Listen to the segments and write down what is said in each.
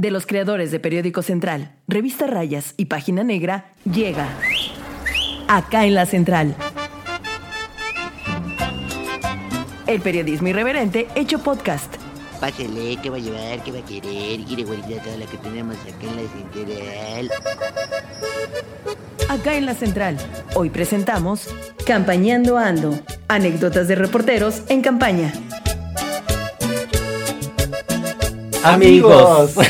de los creadores de Periódico Central, Revista Rayas y Página Negra, llega acá en la Central. El periodismo irreverente hecho podcast. Pásele, ¿qué va a llevar? ¿Qué va a querer? Quiere guardar toda la que tenemos acá en la central. Acá en la Central. Hoy presentamos Campañando Ando. Anécdotas de reporteros en campaña. Amigos.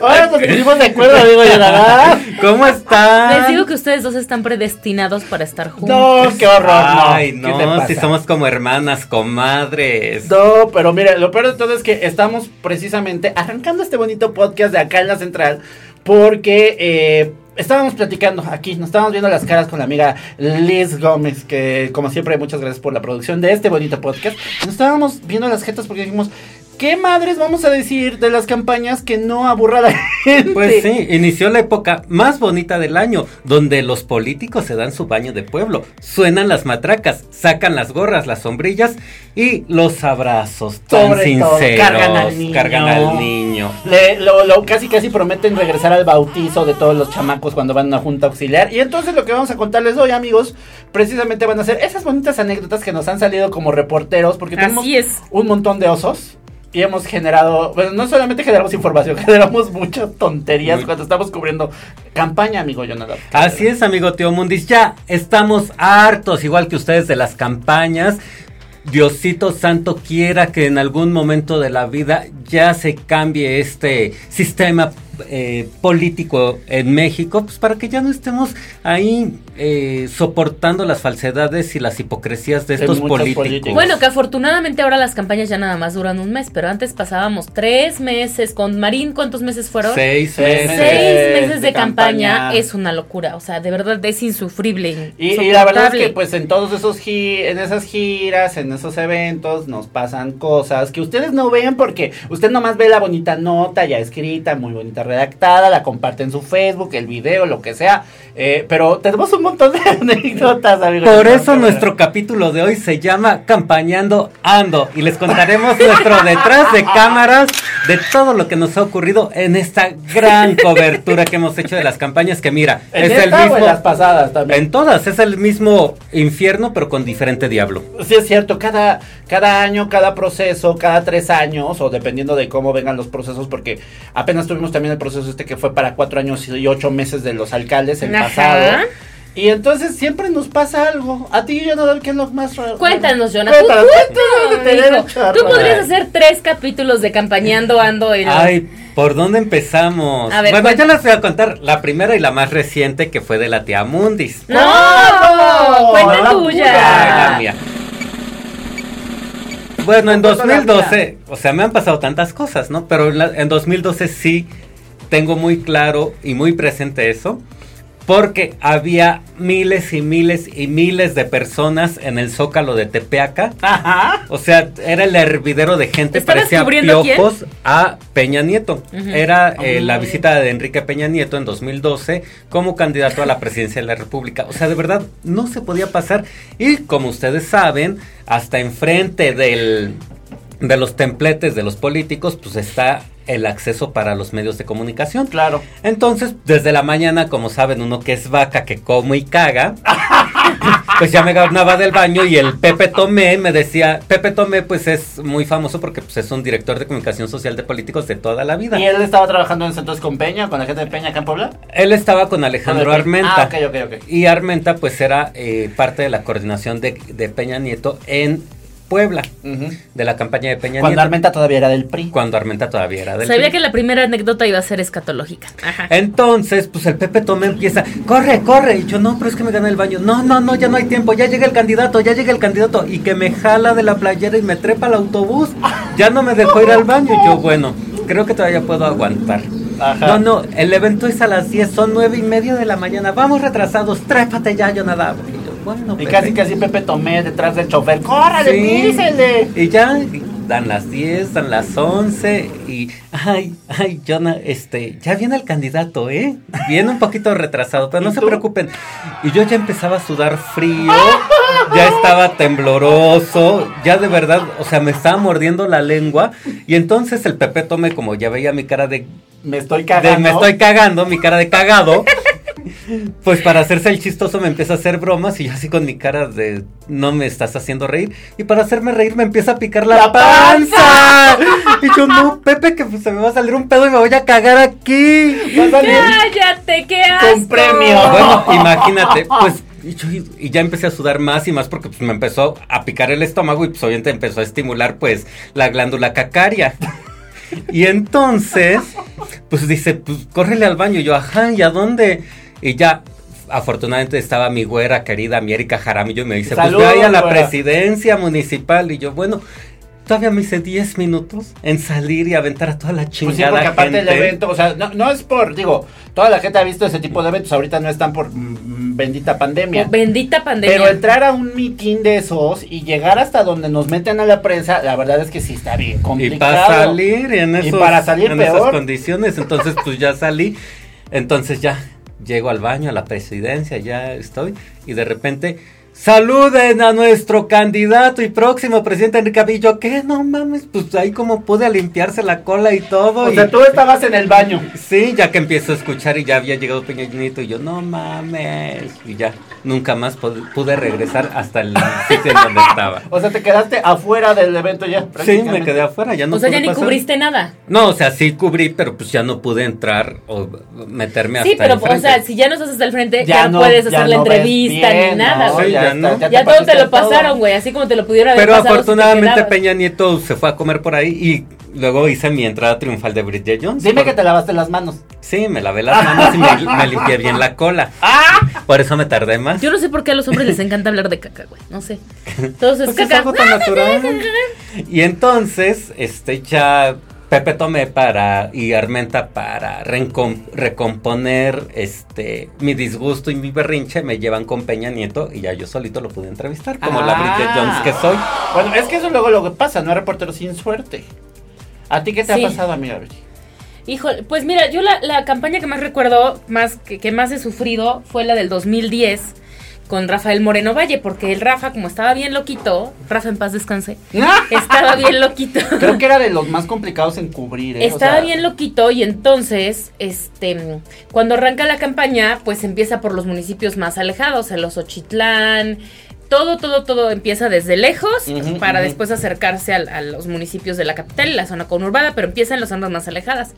Ahora nos pusimos de acuerdo, amigo Yonadá. ¿Cómo están? Les digo que ustedes dos están predestinados para estar juntos. No, qué horror. Ay, no, ¿Qué te no, pasa? si somos como hermanas, comadres. No, pero mire, lo peor de todo es que estamos precisamente arrancando este bonito podcast de acá en la central porque eh, estábamos platicando aquí, nos estábamos viendo las caras con la amiga Liz Gómez, que como siempre muchas gracias por la producción de este bonito podcast. Nos estábamos viendo las jetas porque dijimos, ¿qué madres vamos a decir de las campañas que no aburra a la gente? Pues sí, inició la época más bonita del año, donde los políticos se dan su baño de pueblo, suenan las matracas, sacan las gorras, las sombrillas y los abrazos tan Sobre todo, sinceros. cargan al niño. cargan al niño. Le- lo, lo- casi casi prometen regresar al bautizo de todos los chamacos cuando van a una junta auxiliar. Y entonces lo que vamos a contarles hoy, amigos, precisamente van a ser esas bonitas anécdotas que nos han salido como reporteros, porque tenemos Así es. un montón de osos. Y hemos generado, bueno, no solamente generamos información, generamos muchas tonterías Muy- cuando estamos cubriendo campaña, amigo Jonathan. Así es, amigo Tío Mundis. Ya estamos hartos, igual que ustedes, de las campañas. Diosito Santo quiera que en algún momento de la vida ya se cambie este sistema eh, político en México, pues para que ya no estemos ahí eh, soportando las falsedades y las hipocresías de estos políticos. políticos. Bueno, que afortunadamente ahora las campañas ya nada más duran un mes, pero antes pasábamos tres meses con Marín. ¿Cuántos meses fueron? Seis Seis meses. Seis meses de, de campaña. campaña. es una locura, o sea, de verdad es insufrible. Y, y la verdad es que pues en todos esos gi- en esas giras, en esos eventos nos pasan cosas que ustedes no ven porque usted nomás ve la bonita nota ya escrita, muy bonita redactada, la comparte en su Facebook, el video, lo que sea, eh, pero tenemos un montón de anécdotas, amigos. Por eso nuestro capítulo de hoy se llama Campañando Ando y les contaremos nuestro detrás de cámaras de todo lo que nos ha ocurrido en esta gran cobertura que hemos hecho de las campañas que mira, ¿En es el esta o en mismo las pasadas también. en todas es el mismo infierno pero con diferente diablo. Sí, es cierto, cada, cada año, cada proceso, cada tres años, o dependiendo de cómo vengan los procesos, porque apenas tuvimos también el proceso este que fue para cuatro años y ocho meses de los alcaldes, el Ajá. pasado. Y entonces siempre nos pasa algo. A ti, Jonathan, ¿qué es lo más raro? Cuéntanos, Jonathan. Cuéntanos, Tú, cuéntanos podrías hacer tres capítulos de campañando ando en Ay, ¿por dónde empezamos? A ver, bueno, ya les voy a contar la primera y la más reciente que fue de la tía Mundis. No, No, cuenta la tuya. Ay, la mía. Bueno, en Cuenta la 2012, o sea, me han pasado tantas cosas, ¿no? Pero en, la- en 2012 sí tengo muy claro y muy presente eso, porque había miles y miles y miles de personas en el zócalo de Tepeaca. Ajá. O sea, era el hervidero de gente, ¿Estabas parecía quién? piojos a Peña Nieto. Era eh, Ah. la visita de Enrique Peña Nieto en 2012 como candidato a la presidencia de la República. O sea, de verdad, no se podía pasar. Y como ustedes saben, hasta enfrente del, de los templetes de los políticos, pues está el acceso para los medios de comunicación. Claro. Entonces, desde la mañana, como saben, uno que es vaca, que come y caga, pues ya me ganaba del baño y el Pepe Tomé me decía, Pepe Tomé pues es muy famoso porque pues es un director de comunicación social de políticos de toda la vida. ¿Y él estaba trabajando en centros con Peña, con la gente de Peña acá en Puebla? Él estaba con Alejandro Ah, Armenta. ok, ok, ok. Y Armenta pues era eh, parte de la coordinación de, de Peña Nieto en Puebla, de la campaña de Peña Cuando Nieto. Armenta todavía era del PRI. Cuando Armenta todavía era del Sabía PRI. que la primera anécdota iba a ser escatológica. Ajá. Entonces, pues el Pepe Tomé empieza, corre, corre. Y yo, no, pero es que me gané el baño. No, no, no, ya no hay tiempo. Ya llega el candidato, ya llega el candidato. Y que me jala de la playera y me trepa al autobús. Ya no me dejó ir al baño. Y yo, bueno, creo que todavía puedo aguantar. Ajá. No, no, el evento es a las 10, son nueve y media de la mañana. Vamos retrasados, trépate ya, yo nada. Y yo, bueno, Y Pepe. casi casi Pepe Tomé detrás del chofer. ¡Córrale, Sí. Y ya dan las 10, dan las 11 y ay, ay, Jonah, este, ya viene el candidato, ¿eh? Viene un poquito retrasado, pero ¿Y no se preocupen. Y yo ya empezaba a sudar frío ya estaba tembloroso, ya de verdad, o sea, me estaba mordiendo la lengua. Y entonces el Pepe Tome, como ya veía mi cara de, Me estoy de cagando. me estoy cagando, mi cara de cagado. Pues para hacerse el chistoso me empieza a hacer bromas y yo así con mi cara de no me estás haciendo reír. Y para hacerme reír me empieza a picar la, ¡La panza. Y yo no, Pepe, que pues, se me va a salir un pedo y me voy a cagar aquí. Cállate, qué asco. Con premio. Bueno, imagínate, pues y, yo- y ya empecé a sudar más y más porque pues me empezó a picar el estómago y pues obviamente empezó a estimular pues la glándula cacaria. Y entonces, pues dice, pues córrele al baño. Y yo, ajá, ¿y a dónde? Y ya, afortunadamente estaba mi güera querida, mi Erika Jaramillo, y me dice, Saludos, pues ahí a la güera. presidencia municipal. Y yo, bueno, todavía me hice 10 minutos en salir y aventar a toda la Pues sí, chingada porque aparte gente. del evento, o sea, no, no es por, digo, toda la gente ha visto ese tipo de eventos, ahorita no están por mm, bendita pandemia. Oh, Bendita pandemia. Pero entrar a un mitin de esos y llegar hasta donde nos meten a la prensa, la verdad es que sí está bien Y complicado. para salir en, Y esos, para salir en esas condiciones, entonces pues ya salí, entonces ya llego al baño, a la presidencia, ya estoy, y de repente, saluden a nuestro candidato y próximo presidente Enrique Avillo, ¿qué? No mames, pues ahí como pude limpiarse la cola y todo. O y- sea, tú estabas en el baño. Sí, ya que empiezo a escuchar y ya había llegado Peña Nieto y yo, no mames, y ya, nunca más pude regresar hasta el sitio en donde estaba. O sea, te quedaste afuera del evento ya. Sí, me quedé afuera, ya no o sea, ya ni pasar. cubriste nada. No, o sea, sí cubrí, pero pues ya no pude entrar o meterme hasta Sí, pero, el frente. o sea, si ya no estás hasta el frente, ya, Ya no puedes ya hacer la no entrevista bien, ni nada, ¿no? Sí, ya no. Ya, todo te lo todo. pasaron, güey, así como te lo pudieron haber Pero pasado. afortunadamente. Peña Nieto se fue a comer por ahí y luego hice mi entrada triunfal de Bridget Jones. Dime Por- que te lavaste las manos. Sí, me lavé las manos y me, me limpié bien la cola. Por eso me tardé más. Yo no sé por qué a los hombres les encanta hablar de caca, güey. No sé. Entonces, Porque es caca. algo tan natural. Y entonces, este, ya Pepe Tomé para y Armenta para recomponer este mi disgusto y mi berrinche me llevan con Peña Nieto y ya yo solito lo pude entrevistar como la Ah. Bridget Jones que soy. Bueno, es que eso luego lo que pasa, no hay reportero sin suerte. ¿A ti qué te Sí. ha pasado, amiga? Betty? Híjole, pues mira, yo la, la campaña que más recuerdo, más que, que más he sufrido, fue la del 2010 con Rafael Moreno Valle, porque el Rafa, como estaba bien loquito, Rafa en paz descanse, estaba bien loquito. Creo que era de los más complicados en cubrir. ¿eh? O Estaba sea, bien loquito y entonces, este, cuando arranca la campaña, pues empieza por los municipios más alejados, en los Ochitlán, todo, todo, todo empieza desde lejos para después acercarse al- a, los municipios de la capital y la zona conurbada, pero empieza en las zonas más alejadas.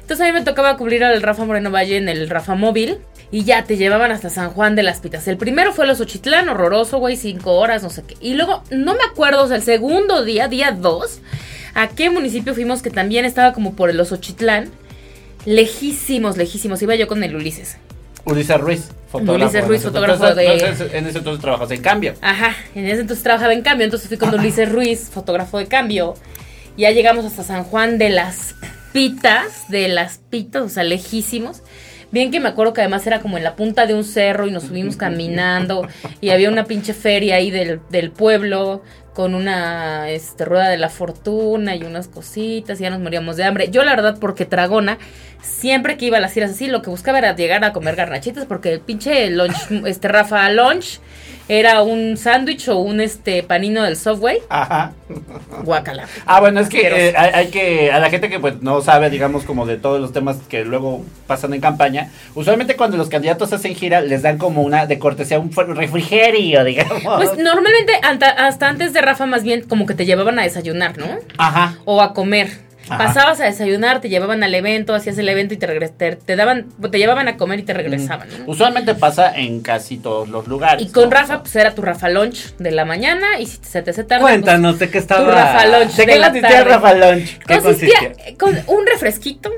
Entonces a mí me tocaba cubrir al Rafa Moreno Valle en el Rafa Móvil y ya te llevaban hasta San Juan de las Pitas. El primero fue los Ochitlán, horroroso, güey, cinco horas, no sé qué. Y luego, no me acuerdo, o sea, el segundo día, día dos, ¿a qué municipio fuimos que también estaba como por los Ochitlán? Lejísimos, lejísimos. Iba yo con el Ulises. Ulises Ruiz, fotógrafo. Ulises Ruiz, fotógrafo entonces- de- entonces- en ese entonces trabajas en cambio. Ajá, en ese entonces trabajaba en cambio, entonces fui con Ulises Ruiz, fotógrafo de cambio. Ya llegamos hasta San Juan de las Pitas, de las Pitas, o sea, lejísimos. Bien que me acuerdo que además era como en la punta de un cerro y nos subimos caminando y había una pinche feria ahí del, del pueblo con una este, rueda de la fortuna y unas cositas y ya nos moríamos de hambre. Yo la verdad porque tragona, siempre que iba a las giras así, lo que buscaba era llegar a comer garnachitas porque el pinche lunch, este Rafa Lunch era un sándwich o un este panino del Subway. Ajá. Guacala. Ah, bueno, es que eh, hay, hay que, a la gente que pues no sabe, digamos, como de todos los temas que luego pasan en campaña, usualmente cuando los candidatos hacen gira, les dan como una, de cortesía, un refrigerio, digamos. Pues normalmente anta- hasta antes de Rafa más bien como que te llevaban a desayunar, ¿no? Ajá. O a comer. Ajá. Pasabas a desayunar, te llevaban al evento, hacías el evento y te, regres- te, daban, te llevaban a comer y te regresaban, ¿no? Usualmente pasa en casi todos los lugares. Y con ¿no? Rafa, pues era tu Rafa Lunch de la mañana y si se te hace tarde. pues, Cuéntanos de qué estaba. tu Rafa Lunch ¿De de qué la consistía. Rafa Lunch? ¿Qué consistía consistía? con un refresquito,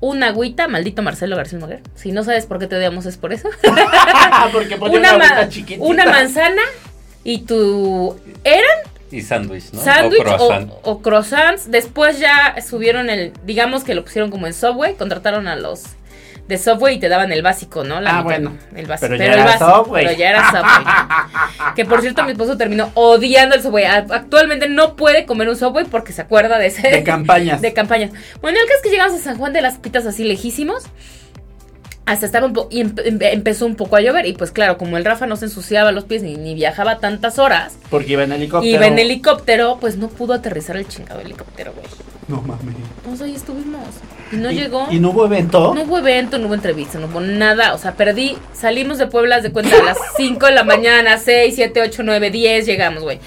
una agüita, maldito Marcelo García Noguera. Si no sabes por qué te odiamos es por eso. Porque ponía una, una, agüita chiquitita. una manzana y tu... ¿Eran Y sándwich, ¿no? sándwich O o, croissant. o croissants? Después ya subieron el... Digamos que lo pusieron como en Subway, contrataron a los de Subway y te daban el básico, ¿no? Ah, mitad, bueno. El básico. Pero Pero, ya el era básico. Subway. Pero ya era Subway. que por cierto, mi esposo terminó odiando el Subway. Actualmente no puede comer un Subway porque se acuerda de ese... De campañas. de campañas. Bueno, el caso es que llegamos a San Juan de las Pitas así lejísimos. Hasta estaba un po- y empe- empe- empezó un poco a llover y pues claro, como el Rafa no se ensuciaba los pies ni, ni viajaba tantas horas, Porque iba en helicóptero. iba en helicóptero, pues no pudo aterrizar el chingado helicóptero, güey. No mames. Entonces ahí estuvimos. Y no ¿Y- llegó. ¿Y no hubo evento? No hubo evento, no hubo entrevista, no hubo nada. O sea, perdí. Salimos de Puebla de cuenta a las 5 de la mañana, 6, 7, 8, 9, 10 llegamos, güey.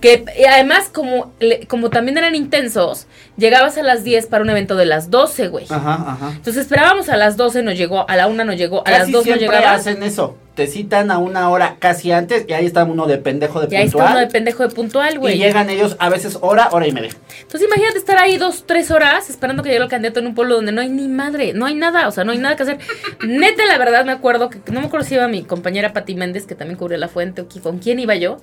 Que y además, como, le- como también eran intensos, llegabas a las 10 para un evento de las 12, güey. Ajá, ajá. Entonces esperábamos a las 12, nos llegó, a la 1 nos llegó, a las Casi 2 nos siempre llegaba. hacen eso. Te citan a una hora casi antes y ahí está uno de pendejo de Y ahí está puntual. uno de pendejo de puntual, y güey. llegan ellos a veces hora, hora y media. Entonces imagínate estar ahí dos, tres horas esperando que llegue el candidato en un pueblo donde no hay ni madre, no hay nada, o sea, no hay nada que hacer. Neta, la verdad me acuerdo que, no me acuerdo si iba mi compañera Pati Méndez, que también cubrió la fuente, o con quién iba yo.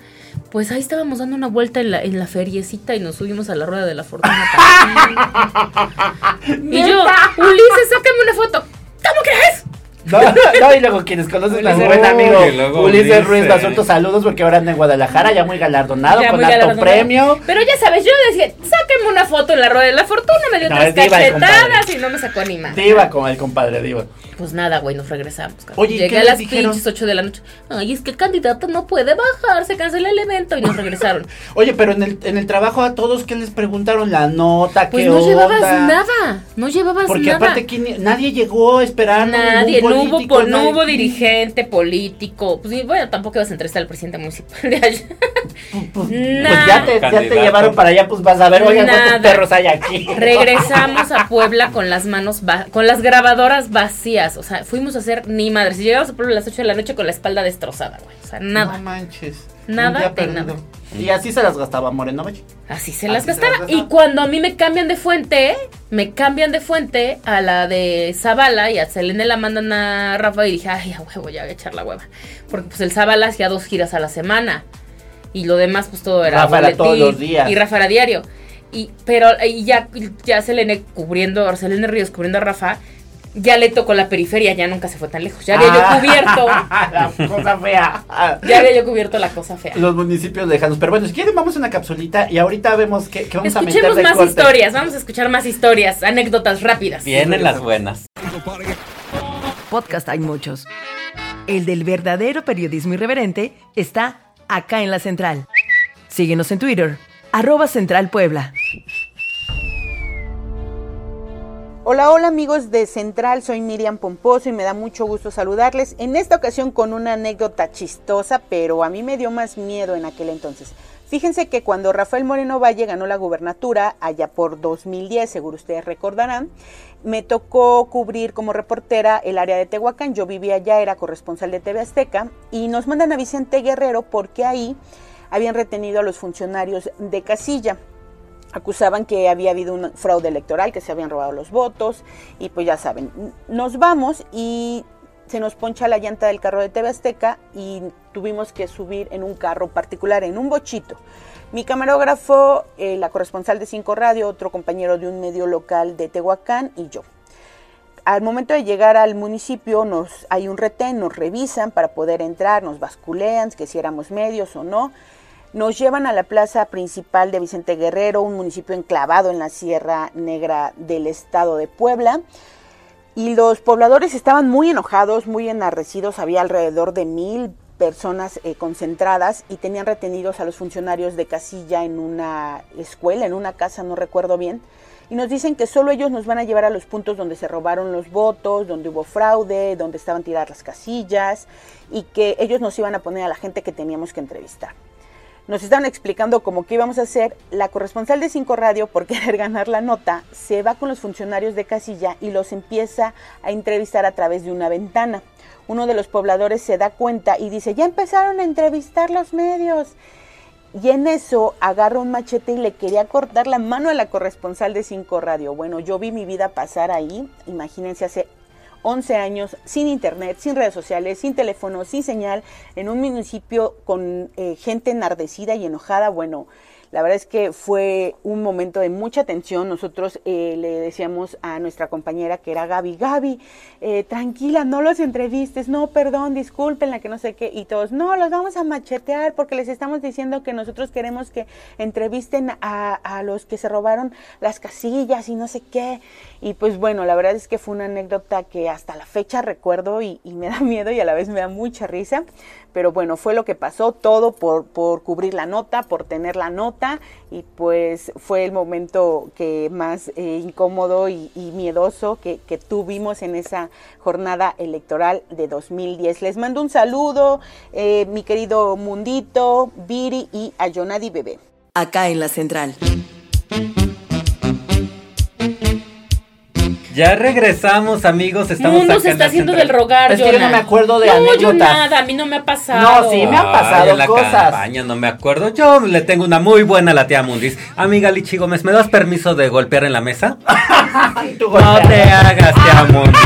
Pues ahí estábamos dando una vuelta en la, en la feriecita y nos subimos a la rueda de la fortuna. y yo, Ulises, sácame una foto. ¿Cómo crees? No, no, y luego quienes conocen a Uy, buen amigo Ulises. Ruiz Basurto, saludos porque ahora anda en Guadalajara, ya muy galardonado, Ya con muy alto galardonado. premio. Pero ya sabes, yo decía, sáquenme una foto en la rueda de la fortuna, me dio No, tres cachetadas y no me sacó ni más. Diva con el compadre Diva. Pues nada, güey, nos regresamos. cabrón. Oye, ¿y Llegué a las pinches 8 de la noche. Ay, es que el candidato no puede bajar, se cancela el evento y nos regresaron. Oye, pero en el, en el trabajo a todos, ¿qué les preguntaron? La nota, Pues qué no onda? llevabas nada, no llevabas Porque nada. aparte, ¿quién- nadie llegó esperando. Nadie, hubo, político, po- no hubo dirigente político. Pues bueno, tampoco ibas a entrevistar al presidente municipal de allá. Pues, pues Nada. ya te, ya te Candidato. llevaron para allá, pues vas a ver, oigan, cuántos perros hay aquí. Regresamos a Puebla con las manos, con las grabadoras vacías. O sea, fuimos a hacer ni madre. Si llegamos a Puebla a las 8 de la noche con la espalda destrozada, güey. O sea, nada. No manches. Nada de nada. Y así se las gastaba Moreno Valle. Así se las Así se las gastaba. Y cuando a mí me cambian de fuente, me cambian de fuente a la de Zavala y a Selene la mandan a Rafa y dije, ay, a huevo, ya voy a echar la hueva. Porque pues el Zavala hacía dos giras a la semana. Y lo demás, pues todo era Rafa era todos los días. Y Rafa era diario. Y, pero y ya, ya Selene cubriendo, Selene Ríos cubriendo a Rafa, ya le tocó la periferia, ya nunca se fue tan lejos. Ya había Ah. yo cubierto, la cosa fea. ya había yo cubierto la cosa fea. Los municipios lejanos. Pero bueno, si quieren, vamos a una capsulita y ahorita vemos qué, qué vamos a meter Escuchemos de más corte. historias, vamos a escuchar más historias, anécdotas rápidas. Vienen las buenas. Podcast hay muchos. El del verdadero periodismo irreverente está acá en la central. Síguenos en Twitter, arroba Central Puebla. Hola, hola amigos de Central, soy Miriam Pomposo y me da mucho gusto saludarles. En esta ocasión con una anécdota chistosa, pero a mí me dio más miedo en aquel entonces. Fíjense que cuando Rafael Moreno Valle ganó la gubernatura, allá por 2010, seguro ustedes recordarán, me tocó cubrir como reportera el área de Tehuacán. Yo vivía allá, era corresponsal de TV Azteca, y nos mandan a Vicente Guerrero porque ahí habían retenido a los funcionarios de casilla acusaban que había habido un fraude electoral, que se habían robado los votos y pues ya saben, nos vamos y se nos poncha la llanta del carro de TV Azteca y tuvimos que subir en un carro particular, en un bochito. Mi camarógrafo, eh, la corresponsal de Cinco Radio, otro compañero de un medio local de Tehuacán y yo. Al momento de llegar al municipio nos hay un retén, nos revisan para poder entrar, nos basculean, que si éramos medios o no. Nos llevan a la plaza principal de Vicente Guerrero, un municipio enclavado en la Sierra Negra del estado de Puebla. Y los pobladores estaban muy enojados, muy enardecidos. Había alrededor de mil personas eh, concentradas y tenían retenidos a los funcionarios de casilla en una escuela, en una casa, no recuerdo bien. Y nos dicen que solo ellos nos van a llevar a los puntos donde se robaron los votos, donde hubo fraude, donde estaban tiradas las casillas y que ellos nos iban a poner a la gente que teníamos que entrevistar nos estaban explicando cómo que íbamos a hacer, la corresponsal de Cinco Radio, por querer ganar la nota, se va con los funcionarios de casilla y los empieza a entrevistar a través de una ventana. Uno de los pobladores se da cuenta y dice, ya empezaron a entrevistar los medios. Y en eso agarra un machete y le quería cortar la mano a la corresponsal de Cinco Radio. Bueno, yo vi mi vida pasar ahí, imagínense, hace 11 años, sin internet, sin redes sociales, sin teléfono, sin señal, en un municipio con eh, gente enardecida y enojada. Bueno, La verdad es que fue un momento de mucha tensión. Nosotros eh, le decíamos a nuestra compañera que era Gaby, Gaby, eh, tranquila, no los entrevistes, no, perdón, disculpen la que no sé qué. Y todos, no, los vamos a machetear porque les estamos diciendo que nosotros queremos que entrevisten a, a los que se robaron las casillas y no sé qué. Y pues bueno, la verdad es que fue una anécdota que hasta la fecha recuerdo y, y me da miedo y a la vez me da mucha risa. Pero bueno, fue lo que pasó, todo por, por cubrir la nota, por tener la nota y pues fue el momento que más eh, incómodo y, miedoso que, tuvimos en esa jornada electoral de 2010. Les mando un saludo, eh, mi querido Mundito, Viri y a Jonadi Bebé. Acá en la central. Ya regresamos, amigos. Estamos Mundo se está haciendo central. del rogar, Es que yo no me acuerdo de no, anécdotas. yo nada, a mí no me ha pasado. No, sí, me ha Ay, pasado en la cosas. campaña, no me acuerdo. Yo le tengo una muy buena a la tía Mundis. Amiga Lichi Gómez, ¿me das permiso de golpear en la mesa? No te hagas, tía Mundis.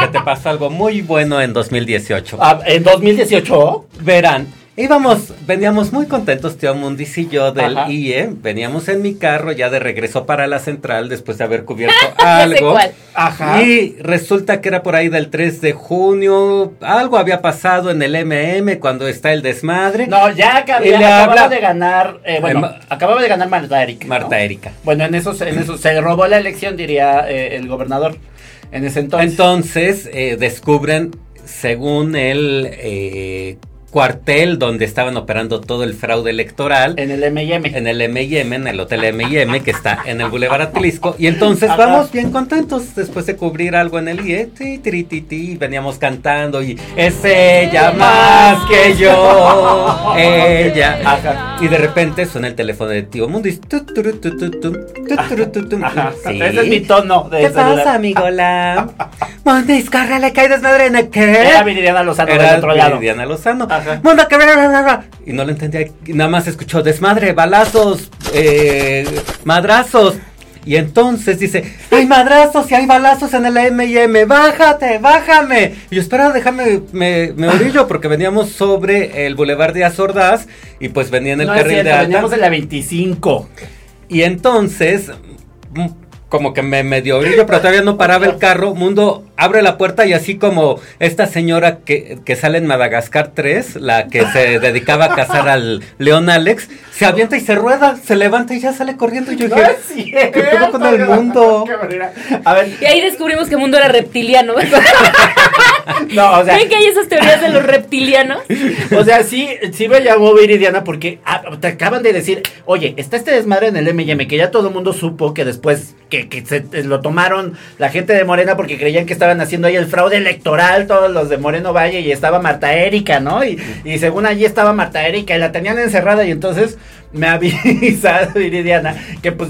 Que te pasó algo muy bueno en 2018. Ah, en 2018. Verán, íbamos, veníamos muy contentos, tío Mundis y yo del Ajá. IE. Veníamos en mi carro ya de regreso para la central después de haber cubierto Ya sé algo. cuál. Ajá. Y resulta que era por ahí del 3 de junio. Algo había pasado en el MM cuando está el desmadre. No, ya acababa habla- de ganar, eh, bueno, Eh, Ma- acababa de ganar Marta Erika. ¿no? Marta Erika. Bueno, en eso, en eso se robó la elección, diría eh, el gobernador en ese entonces. Entonces eh, descubren, según el eh, cuartel donde estaban operando todo el fraude electoral, en el M&M. en el M&M, en el hotel M&M que está en el Boulevard Atlisco y entonces Ajá. vamos bien contentos después de cubrir algo en el IE, ti, ti, veníamos cantando y es ella más que yo, ella, Ajá. y de repente suena el teléfono de tío Mundis, turu, tu, tu. Ajá. Sí. Ese es mi tono de ¿Qué celular. pasa, amigola? Mundis, córrele, cae desmadre en el qué. Era Viridiana Lozano del Era otro lado. Viridiana Lozano. Ajá. Mundo que. Y no lo entendía. Nada más escuchó desmadre, balazos, eh, madrazos. Y entonces dice, hay madrazos y hay balazos en el M&M, bájate, bájame. Y yo, espera, déjame, me, me orillo, porque veníamos sobre el Boulevard de Azordaz y pues venía en el no es carril cierto, de alta. veníamos en la 25. Y entonces, mm, como que me medio brillo, pero todavía no paraba el carro. Mundo abre la puerta y así como esta señora que, que sale en Madagascar 3, la que se dedicaba a cazar al león Alex, se avienta y se rueda, se levanta y ya sale corriendo. Y yo No dije. ¿qué pedo con el mundo? A ver, Y ahí descubrimos que el mundo era reptiliano. no, o sea, ¿Ven que hay esas teorías de los reptilianos? o sea, sí, sí me llamó Viridiana porque ah, te acaban de decir, oye, está este desmadre en el M&M que ya todo el mundo supo que después que, que se eh, lo tomaron la gente de Morena porque creían que estaban haciendo ahí el fraude electoral, todos los de Moreno Valle y estaba Marta Erika, ¿no? Y, y según allí estaba Marta Erika y la tenían encerrada y entonces me avisa Viridiana que pues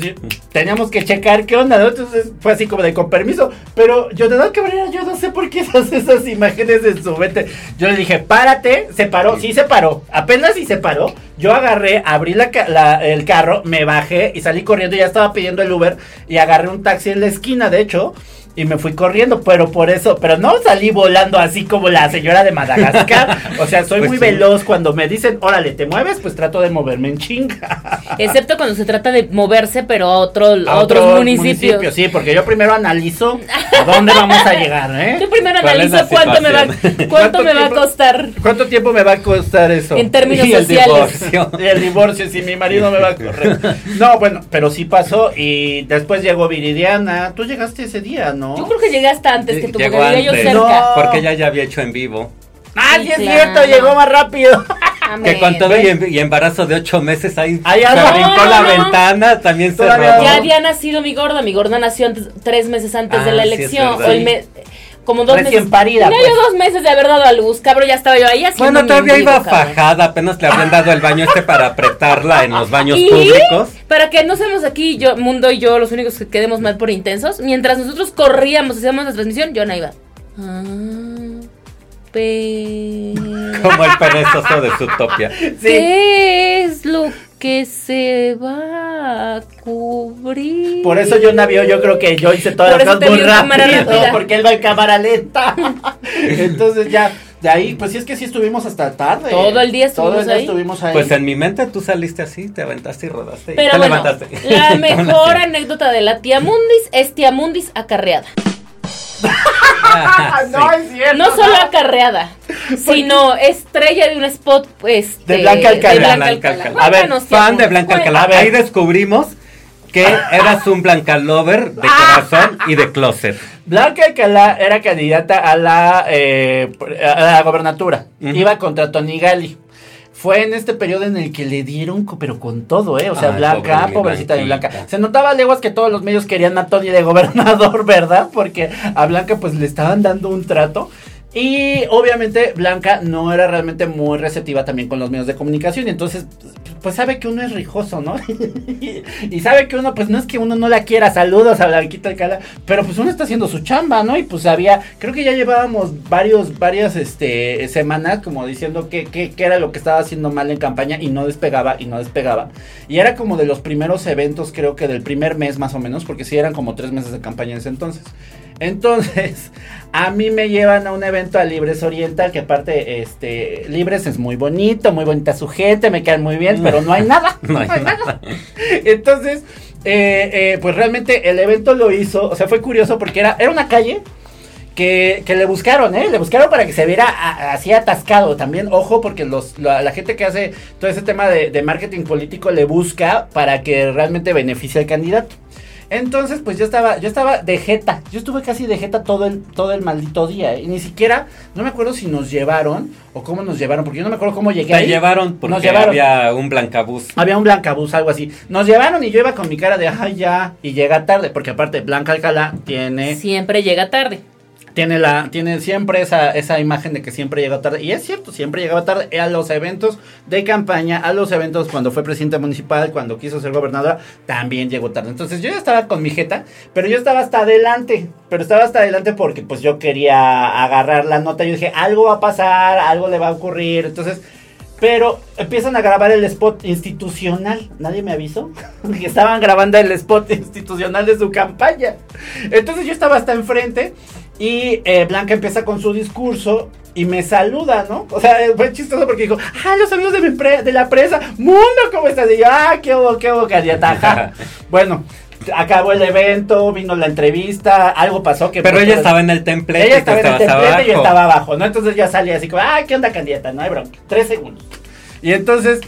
teníamos que checar qué onda, ¿no? Entonces fue así como de con permiso, pero de Cabrera, yo no sé por qué esas, esas imágenes en su mente. Yo le dije, párate, se paró, sí se paró, apenas sí se paró. Yo agarré, abrí la, la- el carro, me bajé y salí corriendo, ya estaba pidiendo el Uber y agarré un taxi en la esquina, de hecho. Y me fui corriendo, pero por eso, pero no salí volando así como la señora de Madagascar. O sea, soy Pues muy sí. veloz. Cuando me dicen, órale, te mueves, pues trato de moverme en chinga. Excepto cuando se trata de moverse, pero a, otro, a A otros otro municipios. municipio, Sí, porque yo primero analizo a dónde vamos a llegar, ¿eh? Yo primero ¿Cuál es analizo cuánto me va, cuánto ¿Cuánto me va a costar. ¿Cuánto tiempo me va a costar eso? En términos Y el sociales. divorcio. Y el divorcio, si mi marido me va a correr. No, bueno, pero sí pasó y después llegó Viridiana. Tú llegaste ese día, ¿no? Yo creo que llegué hasta antes que tú, porque Llegó yo antes, cerca. No. porque ella ya había hecho en vivo. Ah, Sí, sí es claro. cierto, llegó más rápido. Amén. Que con todo y, em- y embarazo de ocho meses ahí Ahí se brincó No, la no. ventana, también se robó. Ya había nacido mi gorda. Mi gorda nació antes- tres meses antes Ah, de la sí, es elección. verdad. Como dos Recién meses. parida, Tenía pues. yo dos meses de haber dado a luz, cabrón. Ya estaba yo ahí haciendo Bueno, todavía iba cabrón. fajada, apenas le habían dado el baño este para apretarla en los baños Y públicos. para que no seamos aquí, yo, Mundo y yo, los únicos que quedemos mal por intensos, mientras nosotros corríamos, hacíamos la transmisión, yo no iba. Ah, pe- Como el perezoso de su topia. Sí. ¿Qué es lo que se va a cubrir? Por eso yo Navio, yo creo que yo hice todas Por las cosas muy rápido, porque él va en cámara lenta. Entonces ya, De ahí, pues sí es que sí estuvimos hasta tarde. Todo el día Todo el estuvimos día ahí. estuvimos ahí. Pues en mi mente tú saliste así, te aventaste y rodaste. y Pero te bueno, levantaste. la mejor anécdota de la tía Mundis es tía Mundis acarreada. Ah, no es cierto. No solo acarreada, sino estrella de un spot pues, De Blanca Alcalá. de Blanca Blanca Alcalá. Alcalá. A ver, Fan de Blanca Alcalá. A ver. Ahí descubrimos que eras un Blanca Lover de corazón y de closet. Blanca Alcalá era candidata a la, eh, a la gobernatura. Iba contra Tony Gali. Fue en este periodo en el que le dieron, pero con todo, ¿eh? O sea, Ay, Blanca, pobre pobrecita de Blanca. Se notaba a leguas que todos los medios querían a Tony de gobernador, ¿verdad? Porque a Blanca pues le estaban dando un trato. Y obviamente Blanca no era realmente muy receptiva también con los medios de comunicación. Y entonces, pues sabe que uno es rijoso, ¿no? y sabe que uno, pues no es que uno no la quiera. Saludos a Blanquita Alcalá. Pero pues uno está haciendo su chamba, ¿no? Y pues había, creo que ya llevábamos varios, varias este, semanas como diciendo que, que, que era lo que estaba haciendo mal en campaña y no despegaba y no despegaba. Y era como de los primeros eventos, creo que del primer mes más o menos, porque sí eran como tres meses de campaña en ese entonces. Entonces, a mí me llevan a un evento a Libres Oriental, que aparte, este, Libres es muy bonito, muy bonita su gente, me caen muy bien, pero no hay nada. No hay nada. Entonces, eh, eh, pues realmente el evento lo hizo, o sea, fue curioso porque era, era una calle que, que le buscaron, ¿eh? Le buscaron para que se viera a- así atascado. También, ojo, porque los, la, la gente que hace todo ese tema de, de marketing político le busca para que realmente beneficie al candidato. Entonces, pues yo estaba, yo estaba de jeta. Yo estuve casi de jeta todo el, todo el maldito día. ¿eh? Y ni siquiera, no me acuerdo si nos llevaron o cómo nos llevaron, porque yo no me acuerdo cómo llegué. Te ahí. llevaron porque Nos llevaron. había un blancabús. Había un blancabús, algo así. Nos llevaron y yo iba con mi cara de, ay, ya, y llega tarde, porque aparte Blanca Alcalá tiene, Siempre llega tarde. Tiene la, tiene siempre esa, esa imagen de que siempre llega tarde. Y es cierto, siempre llegaba tarde a los eventos de campaña, a los eventos cuando fue presidenta municipal, cuando quiso ser gobernadora, también llegó tarde. Entonces yo ya estaba con mi jeta, pero yo estaba hasta adelante, pero estaba hasta adelante porque pues yo quería agarrar la nota. Yo dije, algo va a pasar, algo le va a ocurrir. Entonces, pero empiezan a grabar el spot institucional. Nadie me avisó que estaban grabando el spot institucional de su campaña. Entonces yo estaba hasta enfrente y eh, Blanca empieza con su discurso y me saluda, ¿no? O sea, eh, fue chistoso porque dijo, ah, los amigos de, mi pre- de la presa, mundo, ¿cómo estás? Y yo, ah, qué hubo, qué hubo, candidata. ajá". bueno, acabó el evento, vino la entrevista, algo pasó que... Pero pues, ella estaba en el templete ella y estaba en el templete y yo abajo. estaba abajo, ¿no? Entonces ya salía así como, ah, ¿qué onda, candidata? No hay bronca. Tres segundos. Y entonces,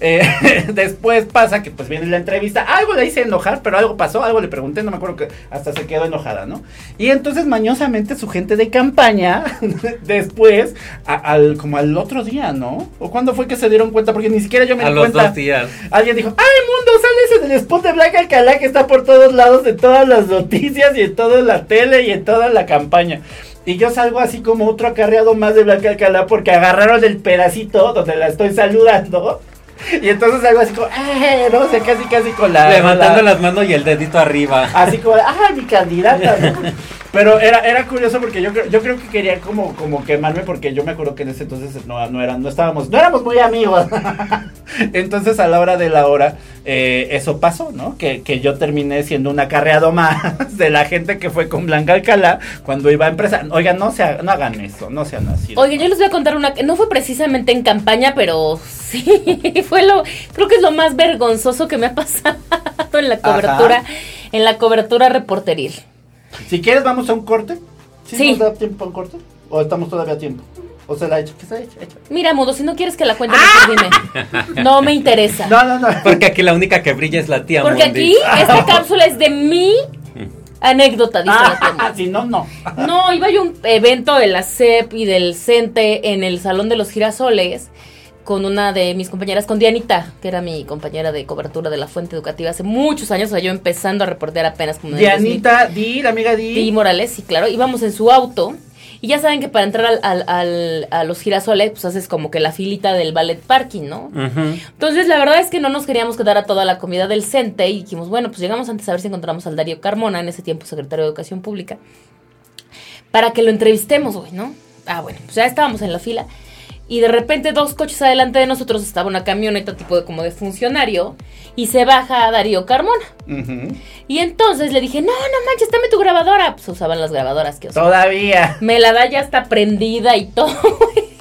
eh, después pasa que pues viene la entrevista. Algo le hice enojar, pero algo pasó, algo le pregunté, no me acuerdo que hasta se quedó enojada, ¿no? Y entonces mañosamente su gente de campaña, después, a- al, como al otro día, ¿no? ¿O cuándo fue que se dieron cuenta? Porque ni siquiera yo me A di los cuenta. dos días. Alguien dijo, ¡ay, mundo! Sales en el spot de Blanca Alcalá que está por todos lados, en todas las noticias y en toda la tele y en toda la campaña. Y yo salgo así como otro acarreado más de Blanca Alcalá porque agarraron el pedacito donde la estoy saludando. Y entonces salgo así como, ¡eh! No sé, casi, casi con la. Levantando la- las manos y el dedito arriba. Así como, ¡ah, mi candidata! ¿no? Pero era, era curioso porque yo, creo- yo creo que quería como, como quemarme porque yo me acuerdo que en ese entonces no, no, eran, no estábamos, no éramos muy amigos. entonces a la hora de la hora, eh, eso pasó, ¿no? Que, que yo terminé siendo un acarreado más de la gente que fue con Blanca Alcalá cuando iba a empresa. Oigan, no, se, no hagan eso, no sean así. Oigan, yo les voy a contar una que no fue precisamente en campaña, pero sí, fue lo, creo que es lo más vergonzoso que me ha pasado en la cobertura, Ajá. en la cobertura reporteril. Si quieres, vamos a un corte. ¿Sí, Sí. nos da tiempo a un corte? ¿O estamos todavía a tiempo? ¿O se la ha hecho? ¿Qué se ha hecho? Hecho. Mira, Mudo, si no quieres que la cuente, mejor dime. No me interesa. No, no, no. Porque aquí la única que brilla es la tía Porque Mundi. aquí esta cápsula es de mi anécdota, dice la tía Mudo. Ah, si no, no. No, iba yo a un evento de la CEP y del CENTE en el Salón de los Girasoles con una de mis compañeras, con Dianita, que era mi compañera de cobertura de la fuente educativa hace muchos años, o sea, yo empezando a reportear apenas como en 2000. Dianita, Di, la amiga Di. Di Morales, sí, claro, íbamos en su auto. Y ya saben que para entrar al, al- al- a los girasoles, pues haces como que la filita del ballet parking, ¿no? Entonces, la verdad es que no nos queríamos quedar a toda la comida del CENTE y dijimos, bueno, pues llegamos antes a ver si encontramos al Darío Carmona, en ese tiempo secretario de Educación Pública, para que lo entrevistemos hoy, ¿no? Ah, bueno, pues ya estábamos en la fila. Y de repente dos coches adelante de nosotros estaba una camioneta tipo de como de funcionario y se baja Darío Carmona. Ujú. Y entonces le dije, no, no manches, dame tu grabadora. Pues usaban las grabadoras que usaban. Todavía. Me la da ya está prendida y todo.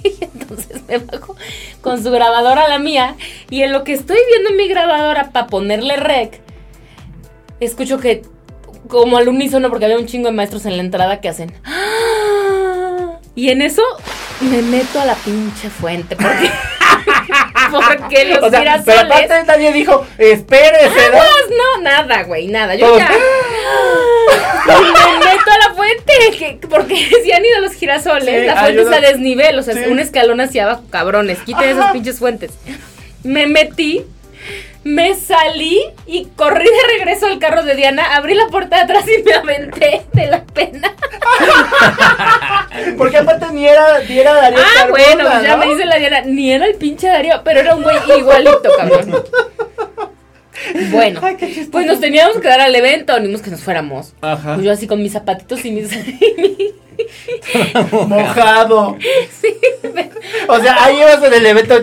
Y entonces me bajo con su grabadora a la mía. Y en lo que estoy viendo en mi grabadora para ponerle rec, escucho que como al unísono, porque había un chingo de maestros en la entrada que hacen. "Ah". Y en eso me meto a la pinche fuente. Porque, porque los O sea, girasoles. pero aparte nadie dijo, espérese, ¿no? Aguas, no, nada, güey, nada. Yo Todos, ya. Y me meto a la fuente. que- porque si han ido a los girasoles, Sí, la fuente ayuda. está a desnivel. O sea, es un escalón hacia abajo, cabrones. Quiten esas pinches fuentes. Me metí. Me salí y corrí de regreso al carro de Diana, abrí la puerta de atrás y me aventé de la pena. Porque aparte ni era, ni era Darío Ah, Carmona, bueno, pues ya ¿no? me dice la Diana, ni era el pinche Darío, pero era un güey igualito, cabrón. Bueno, pues nos teníamos que dar al evento, ni que nos fuéramos. Ajá. Pues yo así con mis zapatitos y mis... Mojado. O sea, ahí ibas en el evento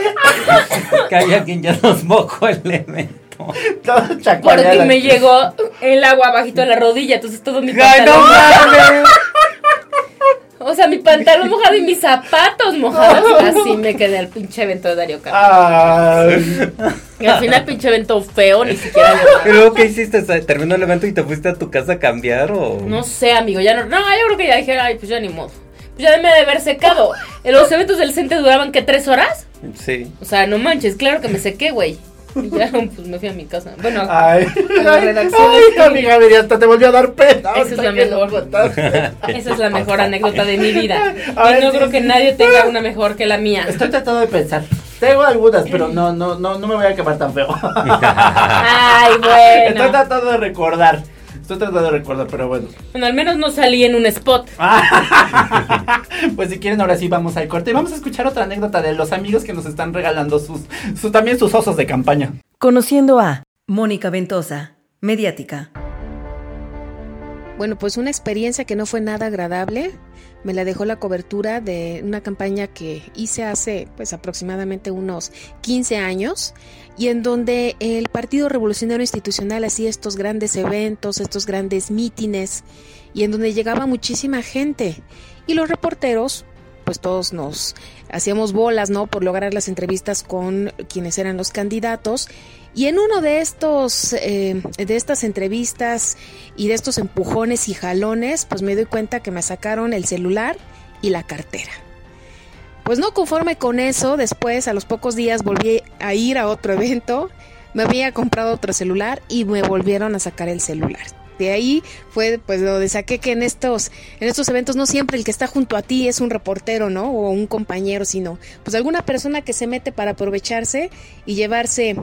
Que había quien ya nos mojó el evento. todo Porque me llegó el agua bajito de la rodilla, entonces todo mi ¡Ay, pantalón... no mames! O sea, mi pantalón mojado y mis zapatos mojados. Así me quedé al pinche evento de Darío Carlos. Ay. Y al final pinche evento feo, ni siquiera... ¿Y luego qué hiciste? ¿Se- ¿Terminó el evento y te fuiste a tu casa a cambiar o...? No sé, amigo, ya no. No, yo creo que ya dije, ay, pues ya ni modo. Pues ya me de haber secado. En Los eventos del CENTE duraban, ¿qué? ¿Tres horas? Sí. O sea, no manches, claro que me sequé, güey. Y ya, pues me fui a mi casa. Bueno, Ay, la ay, redacción ay, amiga, mira, hasta te volvió a dar pena. Esa es la mejor. contaste. esa es la mejor anécdota de mi vida. Ay, Y no sí, creo que sí. nadie tenga una mejor que la mía. Estoy tratando de pensar. Tengo algunas, pero no, no, no, no me voy a quemar tan feo. Ay, Estoy bueno. tratando de recordar. Estoy tratando de recordar, pero bueno. Bueno, al menos no salí en un spot. Pues si quieren, ahora sí vamos al corte. Y vamos a escuchar otra anécdota de los amigos que nos están regalando sus, sus también sus osos de campaña. Conociendo a Mónica Ventosa, mediática. Bueno, pues una experiencia que no fue nada agradable. Me la dejó la cobertura de una campaña que hice hace pues aproximadamente unos 15 años y en donde el Partido Revolucionario Institucional hacía estos grandes eventos, estos grandes mítines y en donde llegaba muchísima gente y los reporteros pues todos nos hacíamos bolas, ¿no? Por lograr las entrevistas con quienes eran los candidatos y en uno de estos, eh, de estas entrevistas y de estos empujones y jalones, pues me doy cuenta que me sacaron el celular y la cartera. Pues no conforme con eso, después a los pocos días volví a ir a otro evento, me había comprado otro celular y me volvieron a sacar el celular. De ahí fue pues donde saqué que en estos en estos eventos no siempre el que está junto a ti es un reportero, ¿no? O un compañero, sino pues alguna persona que se mete para aprovecharse y llevarse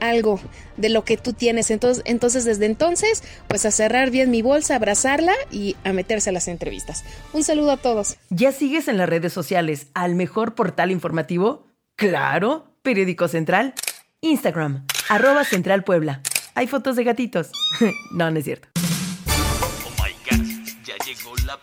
algo de lo que tú tienes. Entonces, entonces desde entonces, pues a cerrar bien mi bolsa, abrazarla y a meterse a las entrevistas. Un saludo a todos. ¿Ya sigues en las redes sociales al mejor portal informativo? Claro, Periódico Central. Instagram, arroba Central Puebla. Hay fotos de gatitos. no, no es cierto. Oh my god, ya llegó la.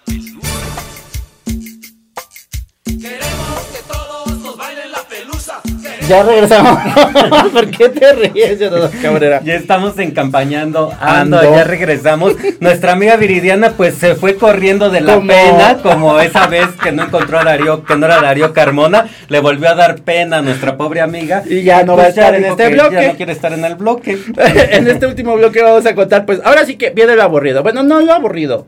Ya regresamos. ¿Por qué te ríes, Cabrera? Ya estamos encampañando, ando, Ando. ya regresamos. Nuestra amiga Viridiana pues se fue corriendo de la Como- pena, como esa vez que no encontró a Darío, que no era Darío Carmona, le volvió a dar pena a nuestra pobre amiga. Y ya no va a Pues estar en este que bloque. Ya no quiere estar en el bloque. en este último bloque vamos a contar, pues ahora sí que viene lo aburrido. Bueno, no lo aburrido.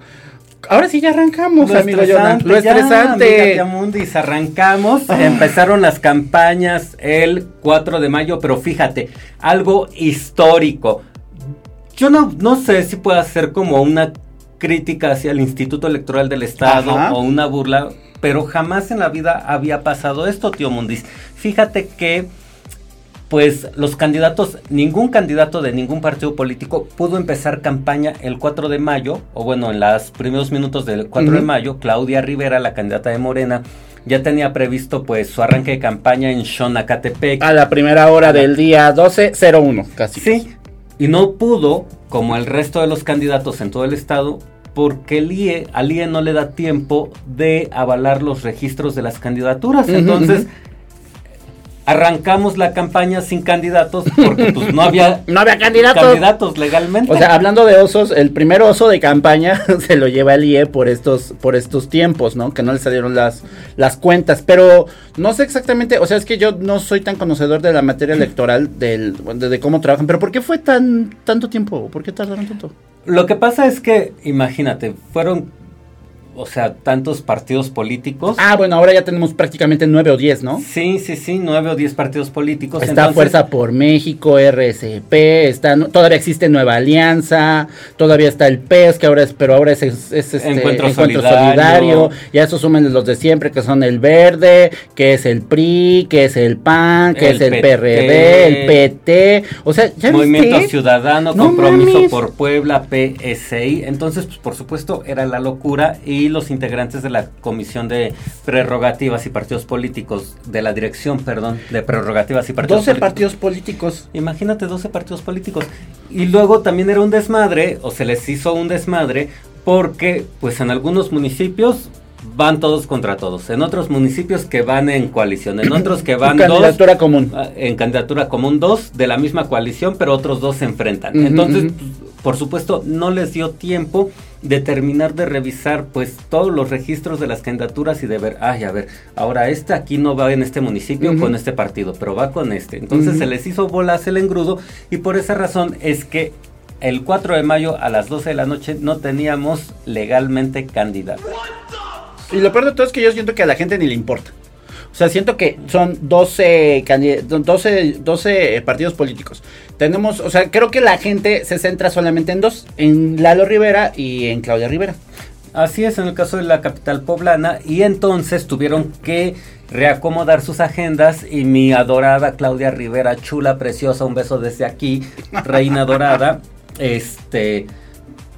Ahora sí ya arrancamos, Lo amigo estresante, Lo ya, estresante. amiga Tiamundis, arrancamos. Empezaron las campañas el 4 de mayo, pero fíjate, algo histórico. Yo no, no sé si pueda ser como una crítica hacia el Instituto Electoral del Estado Ajá. o una burla, pero jamás en la vida había pasado esto, tío Mundis. Fíjate que pues los candidatos, ningún candidato de ningún partido político pudo empezar campaña el 4 de mayo, o bueno, en los primeros minutos del 4 de mayo, Claudia Rivera, la candidata de Morena, ya tenía previsto pues su arranque de campaña en Xonacatepec. A la primera hora del día 12.01, casi. Sí, y no pudo, como el resto de los candidatos en todo el estado, porque el IE, al IE no le da tiempo de avalar los registros de las candidaturas. Entonces. Arrancamos la campaña sin candidatos porque pues no había No había candidatos. candidatos legalmente. O sea, hablando de osos, el primer oso de campaña se lo lleva el IE por estos, por estos tiempos, ¿no? Que no le salieron las, las cuentas. Pero no sé exactamente, o sea, es que yo no soy tan conocedor de la materia electoral del, de, de cómo trabajan. Pero ¿por qué fue tan tanto tiempo? ¿Por qué tardaron tanto? Lo que pasa es que, imagínate, fueron, o sea, tantos partidos políticos. Ah, bueno, ahora ya tenemos prácticamente nueve o diez, ¿no? Sí, sí, sí, nueve o diez partidos políticos. Está entonces- Fuerza por México, RSP, está, todavía existe Nueva Alianza, todavía está el PES, que ahora es, pero ahora es, es- es, este, Encuentro Solidario. Solidario. y a eso sumen los de siempre, que son el Verde, que es el PRI, que es el PAN, que El es el PT. PRD, el PT, o sea, ¿ya Movimiento viste? Ciudadano, No Compromiso por Puebla, PSI. Entonces, pues, por supuesto, era la locura y los integrantes de la Comisión de Prerrogativas y Partidos Políticos, de la Dirección, perdón, de Prerrogativas y Partidos 12 Políticos. partidos políticos. Imagínate 12 partidos políticos. Y luego también era un desmadre, o se les hizo un desmadre, porque pues en algunos municipios van todos contra todos, en otros municipios que van en coalición, en otros que van dos Candidatura común. ah, en candidatura común dos de la misma coalición, pero otros dos se enfrentan. Entonces, por supuesto, no les dio tiempo de terminar de revisar pues todos los registros de las candidaturas y de ver, ay, a ver, ahora este aquí no va en este municipio con este partido, pero va con este. Entonces se les hizo bolas el engrudo y por esa razón es que el 4 de mayo a las 12 de la noche no teníamos legalmente candidato. Y lo peor de todo es que yo siento que a la gente ni le importa. O sea, siento que son 12, candid- 12, 12 partidos políticos. Tenemos, o sea, creo que la gente se centra solamente en dos, en Lalo Rivera y en Claudia Rivera. Así es en el caso de la capital poblana y entonces tuvieron que reacomodar sus agendas y mi adorada Claudia Rivera, chula, preciosa, un beso desde aquí, reina dorada, este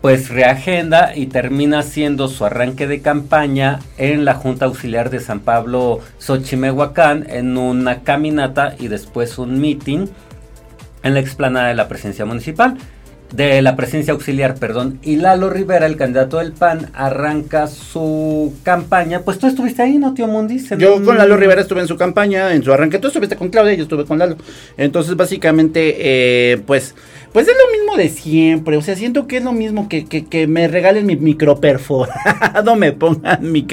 pues reagenda y termina haciendo su arranque de campaña en la Junta Auxiliar de San Pablo Xochimehuacán en una caminata y después un meeting en la explanada de la presencia municipal, de la presencia auxiliar, perdón, y Lalo Rivera, el candidato del PAN, arranca su campaña. Pues tú estuviste ahí, ¿no, tío Mundis? En Yo con Lalo Rivera estuve en su campaña, en su arranque. Tú estuviste con Claudia, yo estuve con Lalo. Entonces, básicamente, eh, pues, pues es lo mismo de siempre. O sea, siento que es lo mismo que, que, que me regalen mi micro perforado, me pongan mi,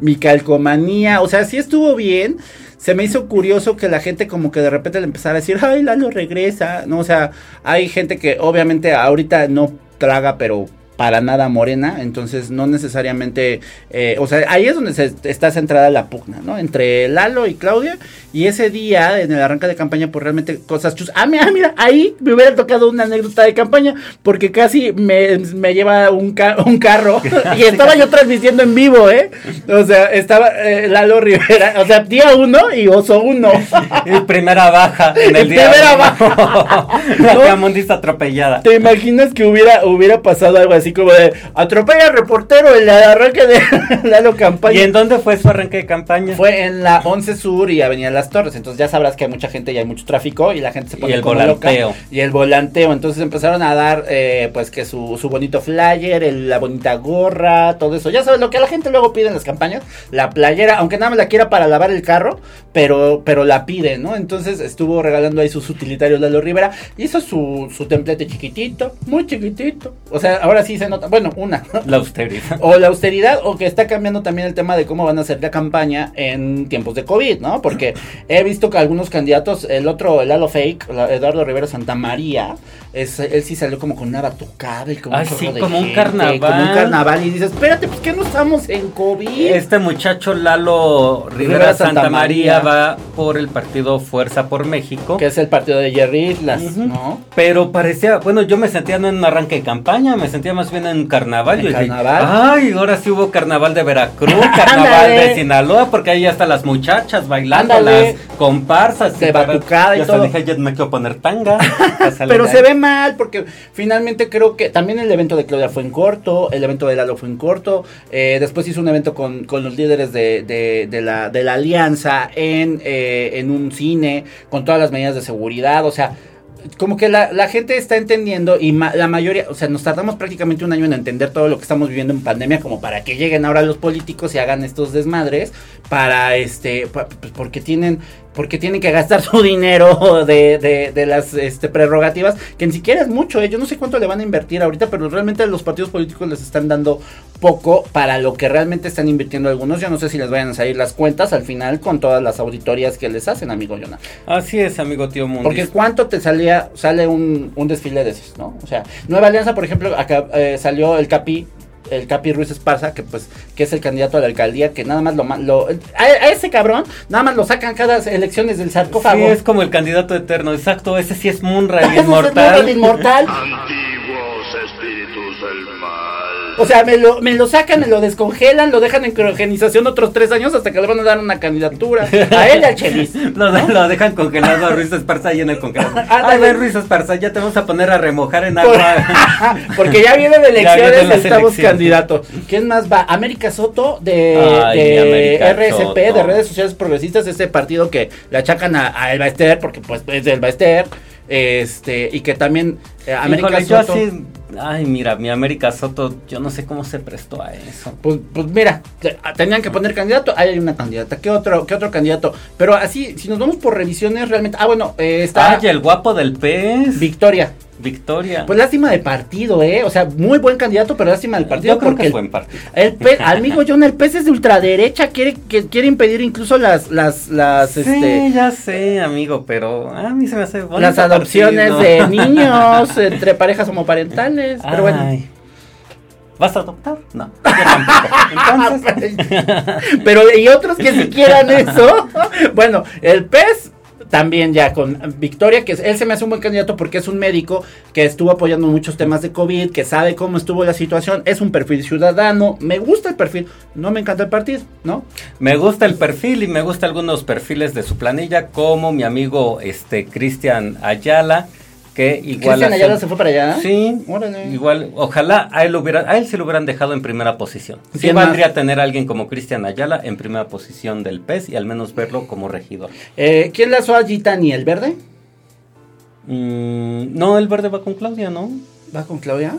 mi calcomanía. O sea, sí estuvo bien. Se me hizo curioso que la gente como que de repente le empezara a decir, ay, Lalo regresa. No, o sea, hay gente que obviamente ahorita no traga, pero para nada morena, entonces no necesariamente, eh, o sea, ahí es donde se está centrada la pugna, ¿no? Entre Lalo y Claudia, y ese día, en el arranque de campaña, pues realmente cosas chus. Ah, mira, mira, ahí me hubiera tocado una anécdota de campaña, porque casi me, me lleva un, ca- un carro, y estaba yo transmitiendo en vivo, ¿eh? O sea, estaba eh, Lalo Rivera, o sea, día uno y oso uno. Y primera baja en el día. primera uno. baja. la No. atropellada. ¿Te imaginas que hubiera, hubiera pasado algo así como de atropella al reportero en el arranque de Lalo Campaña? ¿Y en dónde fue su arranque de campaña? Fue en la 11 Sur y Avenida Las Torres. Entonces ya sabrás que hay mucha gente y hay mucho tráfico y la gente se pone Y el como volanteo. loca. Y el volanteo. Entonces empezaron a dar, eh, pues que su, su bonito flyer, el- la bonita gorra, todo eso. Ya sabes lo que la gente luego pide en las campañas. La playera, aunque nada más la quiera para lavar el carro, pero, pero la pide, ¿no? Entonces estuvo regalando ahí sus utilitarios Lalo Rivera. Hizo su, su templete chiquitito, muy chiquitito. O sea, ahora sí se nota. Bueno, una. La austeridad. O la austeridad, o que está cambiando también el tema de cómo van a hacer la campaña en tiempos de COVID, ¿no? Porque he visto que algunos candidatos, el otro, el Halo Fake, Eduardo Rivera Santa María, es, él sí salió como con una batucada y como Ay, un sí, de como un gente, carnaval. Como un carnaval. Y dices, espérate, pues que no estamos en COVID. Este muchacho Lalo Rivera Rivera Santa, Santa María, María. va por el partido Fuerza por México. Que es el partido de Jerry Islas. ¿no? Pero parecía, bueno, yo me sentía no en un arranque de campaña, me sentía más bien en carnaval. ¿En Yo dije, carnaval? Ay, ahora sí hubo carnaval de Veracruz, carnaval de Sinaloa, porque ahí ya están las muchachas bailando, Ándale. las comparsas. De batucada y hasta todo. dije, ya me quiero poner tanga. Pero se ve mal porque finalmente creo que también el evento de Claudia fue en corto, el evento de Lalo fue en corto, eh, después hizo un evento con, con los líderes de, de- de la, de la alianza en, eh, en un cine con todas las medidas de seguridad, o sea, como que la, la gente está entendiendo y la mayoría, o sea, nos tardamos prácticamente un año en entender todo lo que estamos viviendo en pandemia, como para que lleguen ahora los políticos y hagan estos desmadres, para este, pues porque tienen, porque tienen que gastar su dinero de, de, de las este, prerrogativas, que ni siquiera es mucho, ¿eh? yo no sé cuánto le van a invertir ahorita, pero realmente los partidos políticos les están dando poco para lo que realmente están invirtiendo algunos, yo no sé si les vayan a salir las cuentas al final con todas las auditorías que les hacen, amigo Jonah. Así es, amigo tío Mundis. Porque cuánto te salía, sale un, un desfile de esos, ¿no? O sea, Nueva Alianza, por ejemplo, acá eh, salió el Capi, el Capi Ruiz Esparza, que pues, que es el candidato a la alcaldía, que nada más lo, a, a ese cabrón, nada más lo sacan cada elecciones del sarcófago. Sí, es como el candidato eterno, exacto, ese sí es Munra, el es inmortal. el inmortal. Antiguos espíritus del. O sea, me lo, me lo sacan, me lo descongelan, lo dejan en criogenización otros tres años hasta que le van a dar una candidatura. A él y al Chelis. Lo, de- lo dejan congelado a Ruiz Esparza y en el congelador. Ándale. A ver, Ruiz Esparza, ya te vamos a poner a remojar en Por- agua. Porque ya vienen Ya elecciones, vienen las estamos elecciones. candidato. ¿Quién más va? América Soto de, Ay, RSP, Soto. de Redes Sociales Progresistas, ese partido que le achacan a, a Elba Ester, porque pues es de Elba Ester, este, y que también eh, América Híjole, yo Soto. Ay, mira, mi América Soto, yo no sé cómo se prestó a eso. Pues, pues mira, te- tenían que poner candidato, ahí hay una candidata, ¿qué otro, qué otro candidato? Pero así, si nos vamos por revisiones, realmente, ah, bueno, eh, está Ay, el guapo del pez. Victoria. Victoria. Pues lástima de partido, ¿eh? O sea, muy buen candidato, pero lástima del partido yo creo porque que el fue en partido. El amigo John, el pez es de ultraderecha, quiere, que, quiere impedir incluso las, las, las, Sí, este, ya sé, amigo, pero a mí se me hace las adopciones partido. de niños entre parejas homoparentales. Pero bueno. ¿Vas a adoptar? No, yo tampoco. Entonces, Pero y otros que si quieran eso. bueno, el pez también ya con Victoria, que él se me hace un buen candidato porque es un médico que estuvo apoyando muchos temas de COVID, que sabe cómo estuvo la situación, es un perfil ciudadano, me gusta el perfil, no me encanta el partido, ¿no? me gusta el perfil y me gusta algunos perfiles de su planilla, como mi amigo este Cristian Ayala, que igual Cristian Ayala se fue para allá. Sí, Órale. igual, ojalá a él, lo hubiera, a él sí lo hubieran dejado en primera posición. Sí ¿Quién valdría tener a alguien como Cristian Ayala en primera posición del PES y al menos verlo como regidor. Eh, ¿Quién lanzó a Gitani? ¿El verde? Mm, no, el verde va con Claudia, ¿no? ¿Va con Claudia?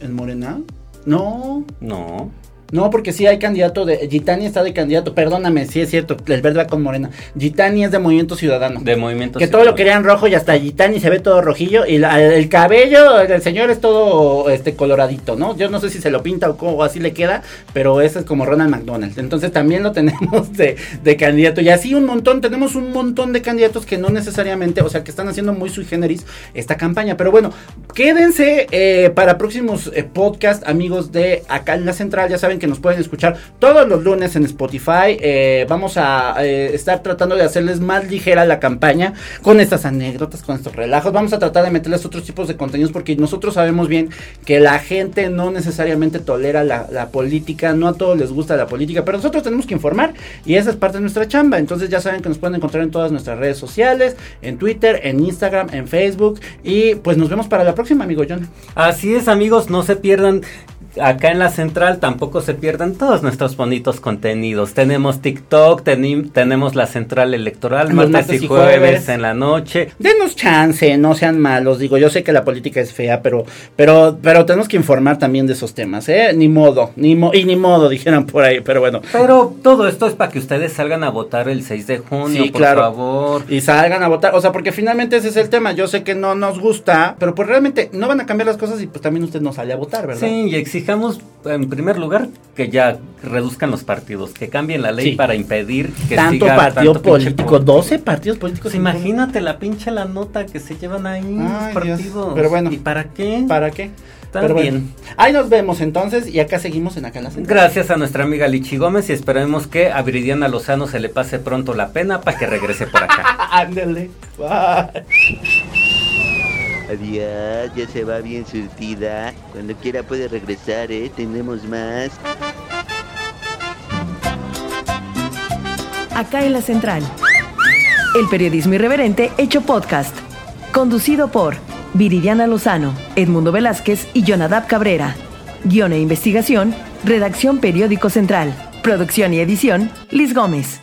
¿En Morena? No. No. No, porque sí hay candidato de. Gitani está de candidato. Perdóname, sí es cierto. El verde va con Morena. Gitani es de Movimiento Ciudadano. De movimiento que todo lo querían rojo y hasta Gitani se ve todo rojillo. Y la- el cabello del señor es todo este coloradito, ¿no? Yo no sé si se lo pinta o, cómo, así le queda. Pero ese es como Ronald McDonald. Entonces también lo tenemos de, de candidato. Y así un montón. Tenemos un montón de candidatos que no necesariamente. O sea, que están haciendo muy sui generis esta campaña. Pero bueno, quédense eh, para próximos eh, podcast, amigos de acá en la central. Ya saben que nos pueden escuchar todos los lunes en Spotify. Eh, vamos a eh, estar tratando de hacerles más ligera la campaña con estas anécdotas, con estos relajos. Vamos a tratar de meterles otros tipos de contenidos porque nosotros sabemos bien que la gente no necesariamente tolera la, la política, no a todos les gusta la política, pero nosotros tenemos que informar y esa es parte de nuestra chamba. Entonces ya saben que nos pueden encontrar en todas nuestras redes sociales, en Twitter, en Instagram, en Facebook y pues nos vemos para la próxima, amigo John. Así es, amigos, no se pierdan. Acá en la central tampoco se pierdan todos nuestros bonitos contenidos. Tenemos TikTok, tenemos la central electoral, martes, y jueves, jueves. en la noche. Denos chance, no sean malos. Digo, yo sé que la política es fea, pero, pero, pero tenemos que informar también de esos temas, ¿eh? Ni modo, ni mo y ni modo, dijeran por ahí, pero bueno. Pero todo esto es para que ustedes salgan a votar el 6 de junio, Sí, por claro. favor. Y salgan a votar, o sea, porque finalmente ese es el tema. Yo sé que no nos gusta, pero pues realmente no van a cambiar las cosas y pues también usted no sale a votar, ¿verdad? Sí, y exijamos en primer lugar que ya reduzcan los partidos, que cambien la ley Sí. para impedir que tanto siga partido tanto político, político. 12 partidos políticos. Pues imagínate la pinche la nota que se llevan ahí Ay, Dios. partidos. Pero bueno. ¿Y para qué? ¿Para qué? Está Pero bueno. bien. Ahí nos vemos entonces y acá seguimos en acá en la. Gracias a nuestra amiga Lichi Gómez y esperemos que a Viridiana Lozano se le pase pronto la pena para que regrese por acá. Ándale. Bye. Adiós, ya se va bien surtida. Cuando quiera puede regresar, ¿eh? Tenemos más. Acá en la central. El periodismo irreverente hecho podcast. Conducido por Viridiana Lozano, Edmundo Velázquez y Jonadab Cabrera. Guión e investigación, redacción Periódico Central. Producción y edición, Liz Gómez.